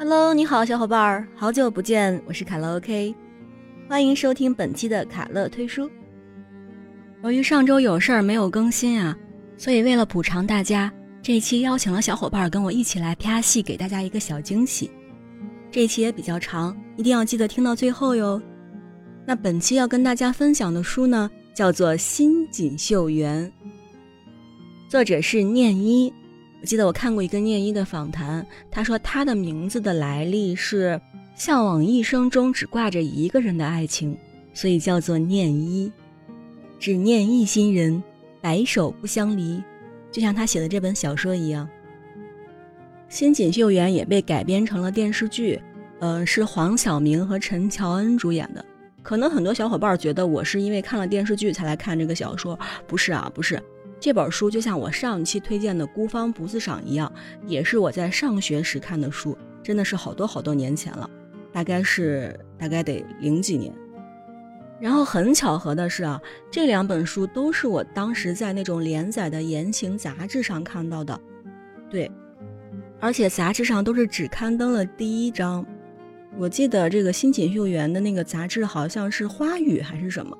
Hello，你好，小伙伴儿，好久不见，我是卡乐 OK，欢迎收听本期的卡乐推书。由于上周有事儿没有更新啊，所以为了补偿大家，这一期邀请了小伙伴跟我一起来啪戏，给大家一个小惊喜。这一期也比较长，一定要记得听到最后哟。那本期要跟大家分享的书呢，叫做《新锦绣缘》，作者是念一。我记得我看过一个念一的访谈，他说他的名字的来历是向往一生中只挂着一个人的爱情，所以叫做念一，只念一心人，白首不相离，就像他写的这本小说一样。《新锦绣缘》也被改编成了电视剧，呃，是黄晓明和陈乔恩主演的。可能很多小伙伴觉得我是因为看了电视剧才来看这个小说，不是啊，不是。这本书就像我上一期推荐的《孤芳不自赏》一样，也是我在上学时看的书，真的是好多好多年前了，大概是大概得零几年。然后很巧合的是啊，这两本书都是我当时在那种连载的言情杂志上看到的，对，而且杂志上都是只刊登了第一章。我记得这个《新锦绣缘》的那个杂志好像是《花语》还是什么。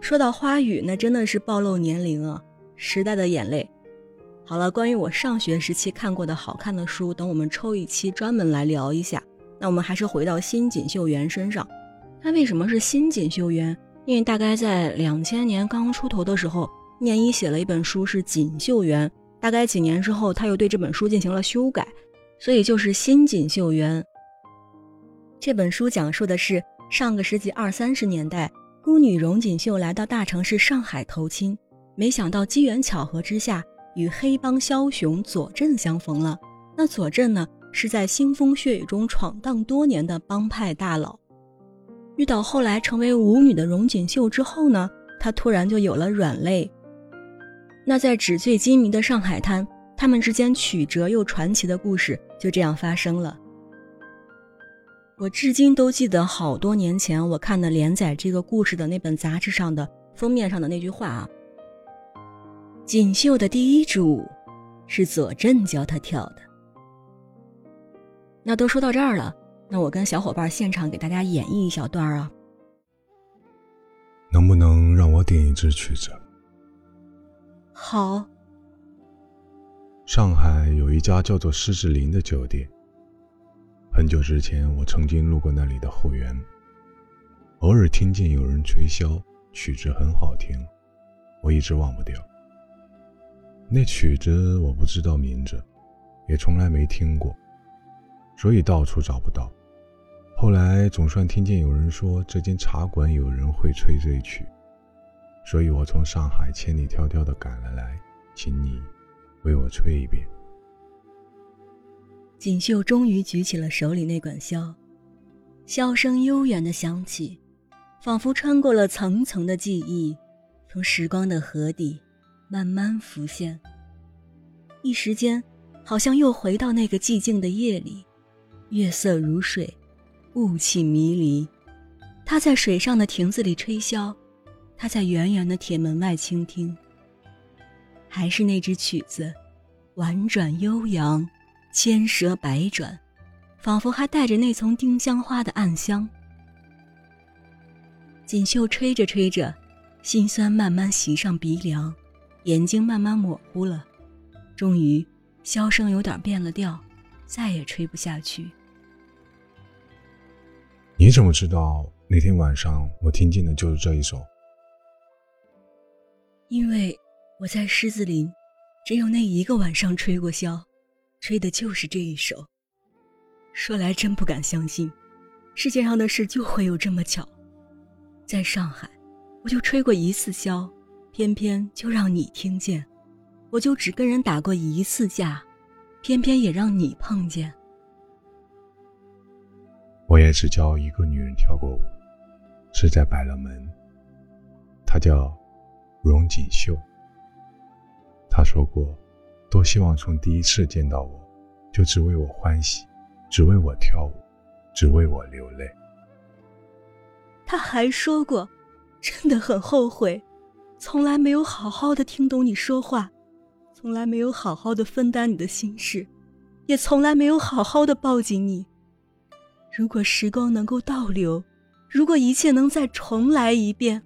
说到《花语》，那真的是暴露年龄啊。时代的眼泪。好了，关于我上学时期看过的好看的书，等我们抽一期专门来聊一下。那我们还是回到新锦绣缘身上。它为什么是新锦绣缘？因为大概在两千年刚出头的时候，念一写了一本书是锦绣缘。大概几年之后，他又对这本书进行了修改，所以就是新锦绣缘。这本书讲述的是上个世纪二三十年代，孤女荣锦绣来到大城市上海投亲。没想到机缘巧合之下，与黑帮枭雄左镇相逢了。那左镇呢，是在腥风血雨中闯荡多年的帮派大佬。遇到后来成为舞女的荣锦绣之后呢，他突然就有了软肋。那在纸醉金迷的上海滩，他们之间曲折又传奇的故事就这样发生了。我至今都记得好多年前我看的连载这个故事的那本杂志上的封面上的那句话啊。锦绣的第一支舞，是左震教他跳的。那都说到这儿了，那我跟小伙伴现场给大家演绎一小段啊。能不能让我点一支曲子？好。上海有一家叫做狮子林的酒店。很久之前，我曾经路过那里的后园，偶尔听见有人吹箫，曲子很好听，我一直忘不掉。那曲子我不知道名字，也从来没听过，所以到处找不到。后来总算听见有人说这间茶馆有人会吹这曲，所以我从上海千里迢迢的赶了来，请你为我吹一遍。锦绣终于举起了手里那管箫，箫声悠远的响起，仿佛穿过了层层的记忆，从时光的河底。慢慢浮现，一时间，好像又回到那个寂静的夜里，月色如水，雾气迷离。他在水上的亭子里吹箫，他在远远的铁门外倾听。还是那支曲子，婉转悠扬，千舌百转，仿佛还带着那丛丁香花的暗香。锦绣吹着吹着，心酸慢慢袭上鼻梁。眼睛慢慢模糊了，终于，箫声有点变了调，再也吹不下去。你怎么知道那天晚上我听见的就是这一首？因为我在狮子林，只有那一个晚上吹过箫，吹的就是这一首。说来真不敢相信，世界上的事就会有这么巧。在上海，我就吹过一次箫。偏偏就让你听见，我就只跟人打过一次架，偏偏也让你碰见。我也只教一个女人跳过舞，是在百乐门。她叫荣锦绣。她说过，多希望从第一次见到我，就只为我欢喜，只为我跳舞，只为我流泪。她还说过，真的很后悔。从来没有好好的听懂你说话，从来没有好好的分担你的心事，也从来没有好好的抱紧你。如果时光能够倒流，如果一切能再重来一遍。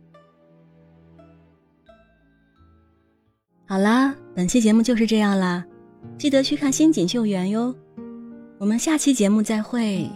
好啦，本期节目就是这样啦，记得去看新锦绣园哟。我们下期节目再会。